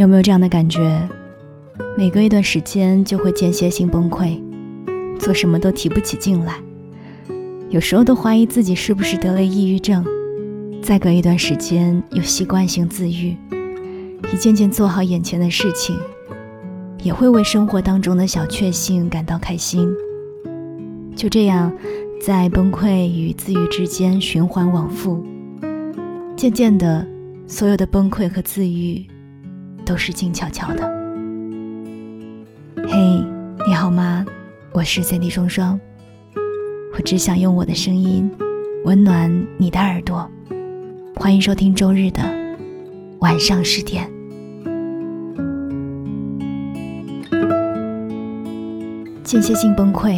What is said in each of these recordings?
有没有这样的感觉？每隔一段时间就会间歇性崩溃，做什么都提不起劲来，有时候都怀疑自己是不是得了抑郁症。再隔一段时间又习惯性自愈，一件件做好眼前的事情，也会为生活当中的小确幸感到开心。就这样，在崩溃与自愈之间循环往复，渐渐的，所有的崩溃和自愈。都是静悄悄的。嘿，你好吗？我是三 D 双双，我只想用我的声音温暖你的耳朵。欢迎收听周日的晚上十点。间歇性崩溃，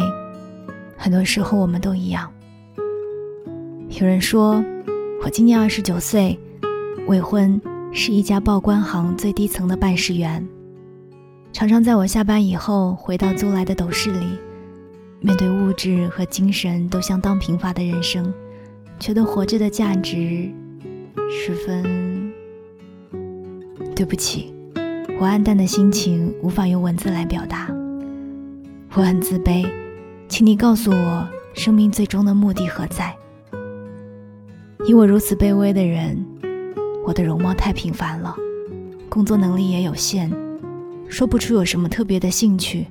很多时候我们都一样。有人说，我今年二十九岁，未婚。是一家报关行最低层的办事员，常常在我下班以后回到租来的斗室里，面对物质和精神都相当贫乏的人生，觉得活着的价值十分……对不起，我暗淡的心情无法用文字来表达。我很自卑，请你告诉我，生命最终的目的何在？以我如此卑微的人。我的容貌太平凡了，工作能力也有限，说不出有什么特别的兴趣，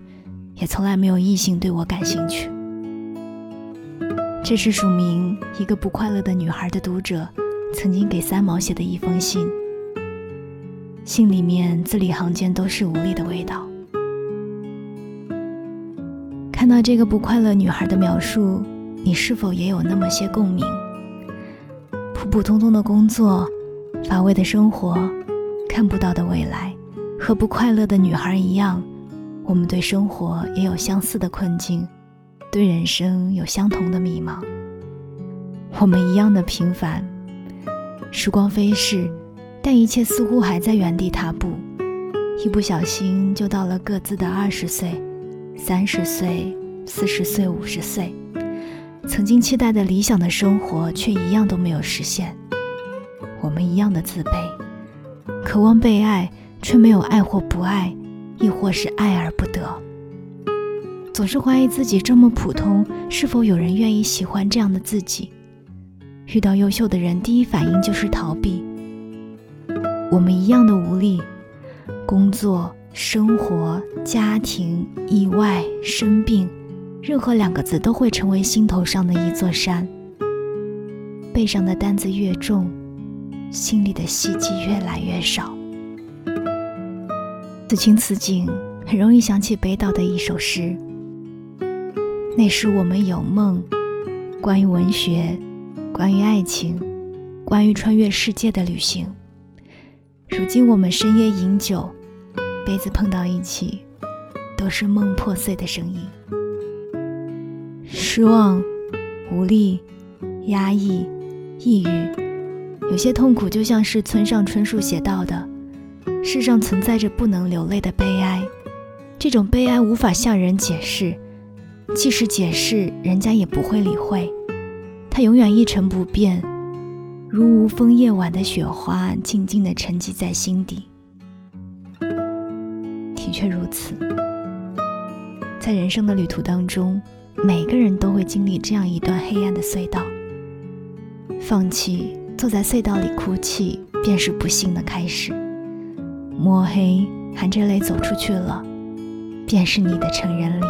也从来没有异性对我感兴趣。这是署名一个不快乐的女孩的读者曾经给三毛写的一封信，信里面字里行间都是无力的味道。看到这个不快乐女孩的描述，你是否也有那么些共鸣？普普通通的工作。乏味的生活，看不到的未来，和不快乐的女孩一样，我们对生活也有相似的困境，对人生有相同的迷茫。我们一样的平凡，时光飞逝，但一切似乎还在原地踏步，一不小心就到了各自的二十岁、三十岁、四十岁、五十岁，曾经期待的理想的生活，却一样都没有实现。我们一样的自卑，渴望被爱，却没有爱或不爱，亦或是爱而不得。总是怀疑自己这么普通，是否有人愿意喜欢这样的自己？遇到优秀的人，第一反应就是逃避。我们一样的无力，工作、生活、家庭、意外、生病，任何两个字都会成为心头上的一座山。背上的担子越重。心里的希冀越来越少。此情此景，很容易想起北岛的一首诗。那时我们有梦，关于文学，关于爱情，关于穿越世界的旅行。如今我们深夜饮酒，杯子碰到一起，都是梦破碎的声音。失望、无力、压抑、抑郁。有些痛苦就像是村上春树写到的，世上存在着不能流泪的悲哀，这种悲哀无法向人解释，即使解释，人家也不会理会，它永远一成不变，如无风夜晚的雪花，静静地沉积在心底。的确如此，在人生的旅途当中，每个人都会经历这样一段黑暗的隧道，放弃。坐在隧道里哭泣，便是不幸的开始。摸黑含着泪走出去了，便是你的成人礼。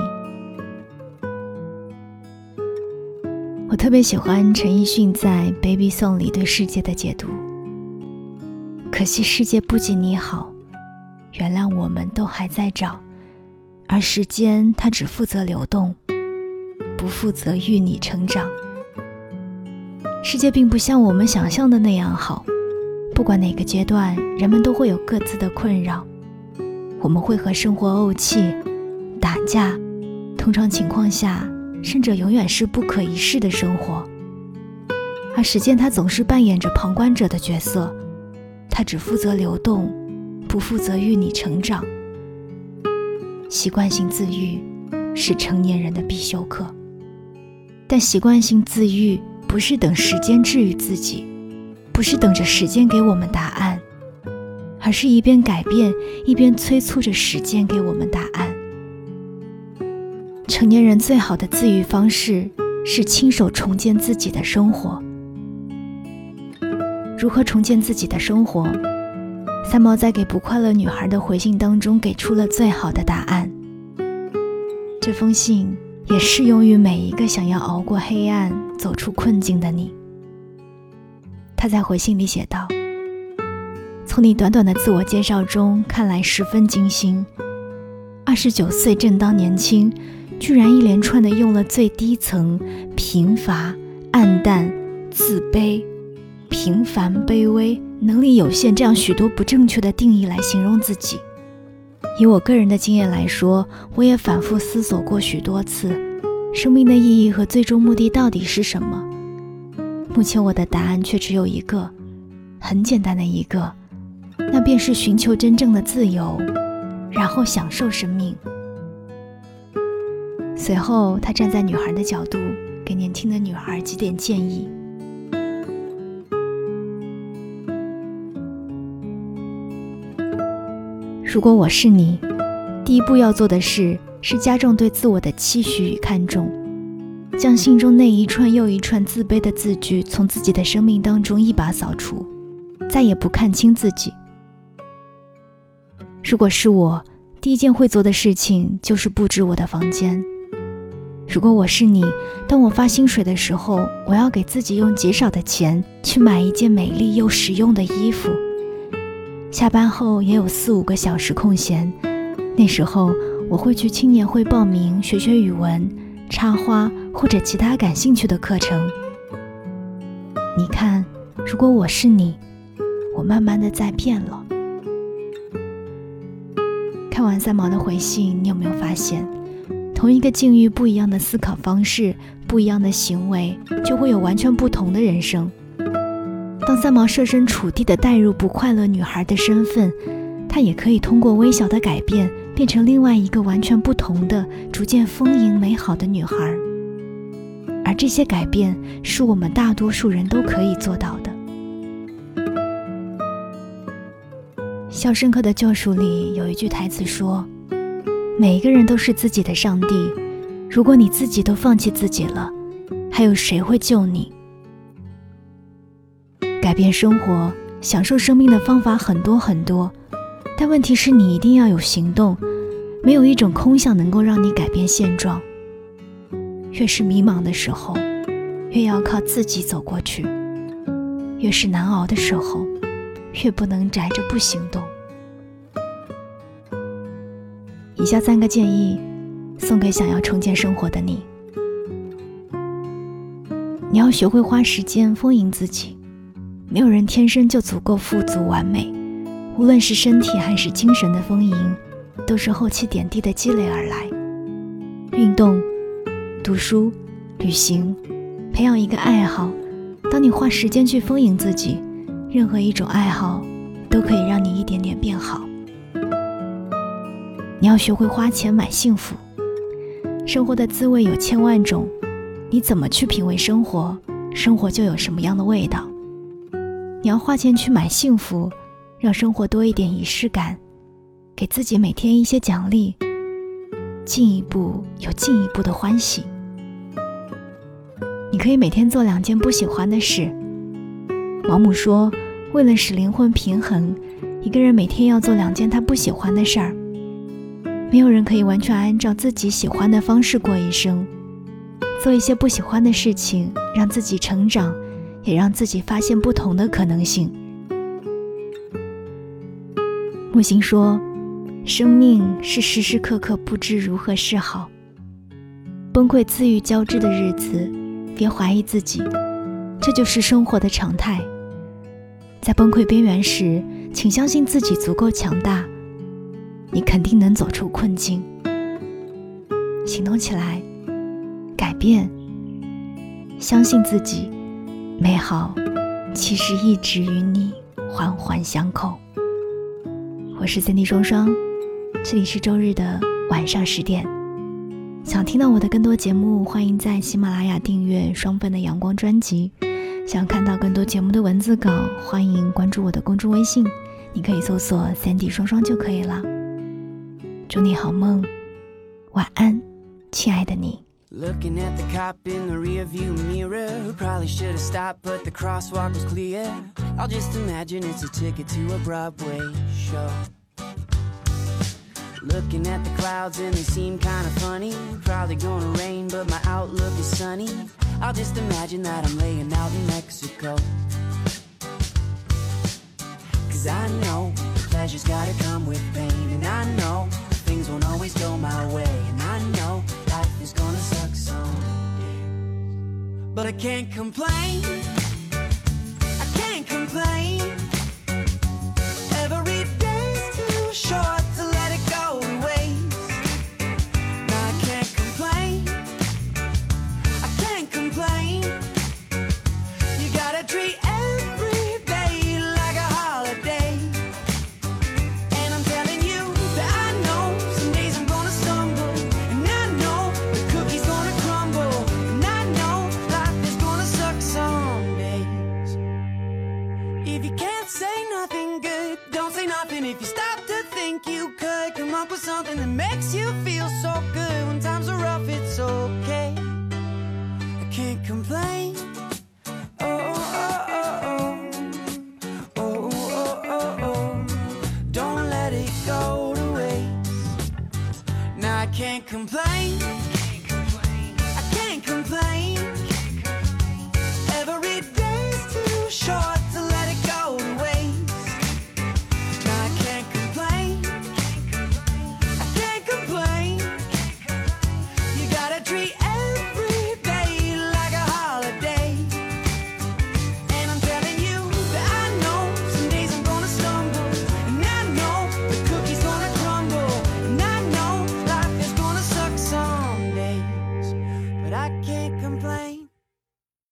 我特别喜欢陈奕迅在《Baby Song》里对世界的解读。可惜世界不仅你好，原谅我们都还在找，而时间它只负责流动，不负责育你成长。世界并不像我们想象的那样好，不管哪个阶段，人们都会有各自的困扰。我们会和生活怄气、打架，通常情况下，甚至永远是不可一世的生活。而时间，它总是扮演着旁观者的角色，它只负责流动，不负责与你成长。习惯性自愈是成年人的必修课，但习惯性自愈。不是等时间治愈自己，不是等着时间给我们答案，而是一边改变，一边催促着时间给我们答案。成年人最好的自愈方式是亲手重建自己的生活。如何重建自己的生活？三毛在给不快乐女孩的回信当中给出了最好的答案。这封信也适用于每一个想要熬过黑暗、走出困境的你。他在回信里写道：“从你短短的自我介绍中看来十分精心。二十九岁正当年轻，居然一连串的用了最低层、贫乏、暗淡、自卑。”平凡、卑微、能力有限，这样许多不正确的定义来形容自己。以我个人的经验来说，我也反复思索过许多次，生命的意义和最终目的到底是什么？目前我的答案却只有一个，很简单的一个，那便是寻求真正的自由，然后享受生命。随后，他站在女孩的角度，给年轻的女孩几点建议。如果我是你，第一步要做的事是加重对自我的期许与看重，将心中那一串又一串自卑的字句从自己的生命当中一把扫除，再也不看清自己。如果是我，第一件会做的事情就是布置我的房间。如果我是你，当我发薪水的时候，我要给自己用极少的钱去买一件美丽又实用的衣服。下班后也有四五个小时空闲，那时候我会去青年会报名学学语文、插花或者其他感兴趣的课程。你看，如果我是你，我慢慢的在变了。看完三毛的回信，你有没有发现，同一个境遇，不一样的思考方式，不一样的行为，就会有完全不同的人生。当三毛设身处地地带入不快乐女孩的身份，她也可以通过微小的改变，变成另外一个完全不同的、逐渐丰盈美好的女孩。而这些改变是我们大多数人都可以做到的。《肖申克的救赎》里有一句台词说：“每一个人都是自己的上帝，如果你自己都放弃自己了，还有谁会救你？”改变生活、享受生命的方法很多很多，但问题是你一定要有行动。没有一种空想能够让你改变现状。越是迷茫的时候，越要靠自己走过去；越是难熬的时候，越不能宅着不行动。以下三个建议，送给想要重建生活的你：你要学会花时间丰盈自己。没有人天生就足够富足完美，无论是身体还是精神的丰盈，都是后期点滴的积累而来。运动、读书、旅行，培养一个爱好。当你花时间去丰盈自己，任何一种爱好都可以让你一点点变好。你要学会花钱买幸福。生活的滋味有千万种，你怎么去品味生活，生活就有什么样的味道。你要花钱去买幸福，让生活多一点仪式感，给自己每天一些奖励，进一步有进一步的欢喜。你可以每天做两件不喜欢的事。毛姆说，为了使灵魂平衡，一个人每天要做两件他不喜欢的事儿。没有人可以完全按照自己喜欢的方式过一生，做一些不喜欢的事情，让自己成长。也让自己发现不同的可能性。木星说：“生命是时时刻刻不知如何是好，崩溃自愈交织的日子，别怀疑自己，这就是生活的常态。在崩溃边缘时，请相信自己足够强大，你肯定能走出困境。行动起来，改变，相信自己。”美好其实一直与你环环相扣。我是三 D 双双，这里是周日的晚上十点。想听到我的更多节目，欢迎在喜马拉雅订阅双份的阳光专辑。想看到更多节目的文字稿，欢迎关注我的公众微信你可以搜索“三 D 双双”就可以了。祝你好梦，晚安，亲爱的你。Looking at the cop in the rearview mirror, who probably should have stopped, but the crosswalk was clear. I'll just imagine it's a ticket to a Broadway show. Looking at the clouds and they seem kinda funny. Probably gonna rain, but my outlook is sunny. I'll just imagine that I'm laying out in Mexico. Cause I know pleasure's gotta come with pain, and I know things won't always go my way, and I know is gonna suck someday. But I can't complain. I can't complain. Every day's too short complain.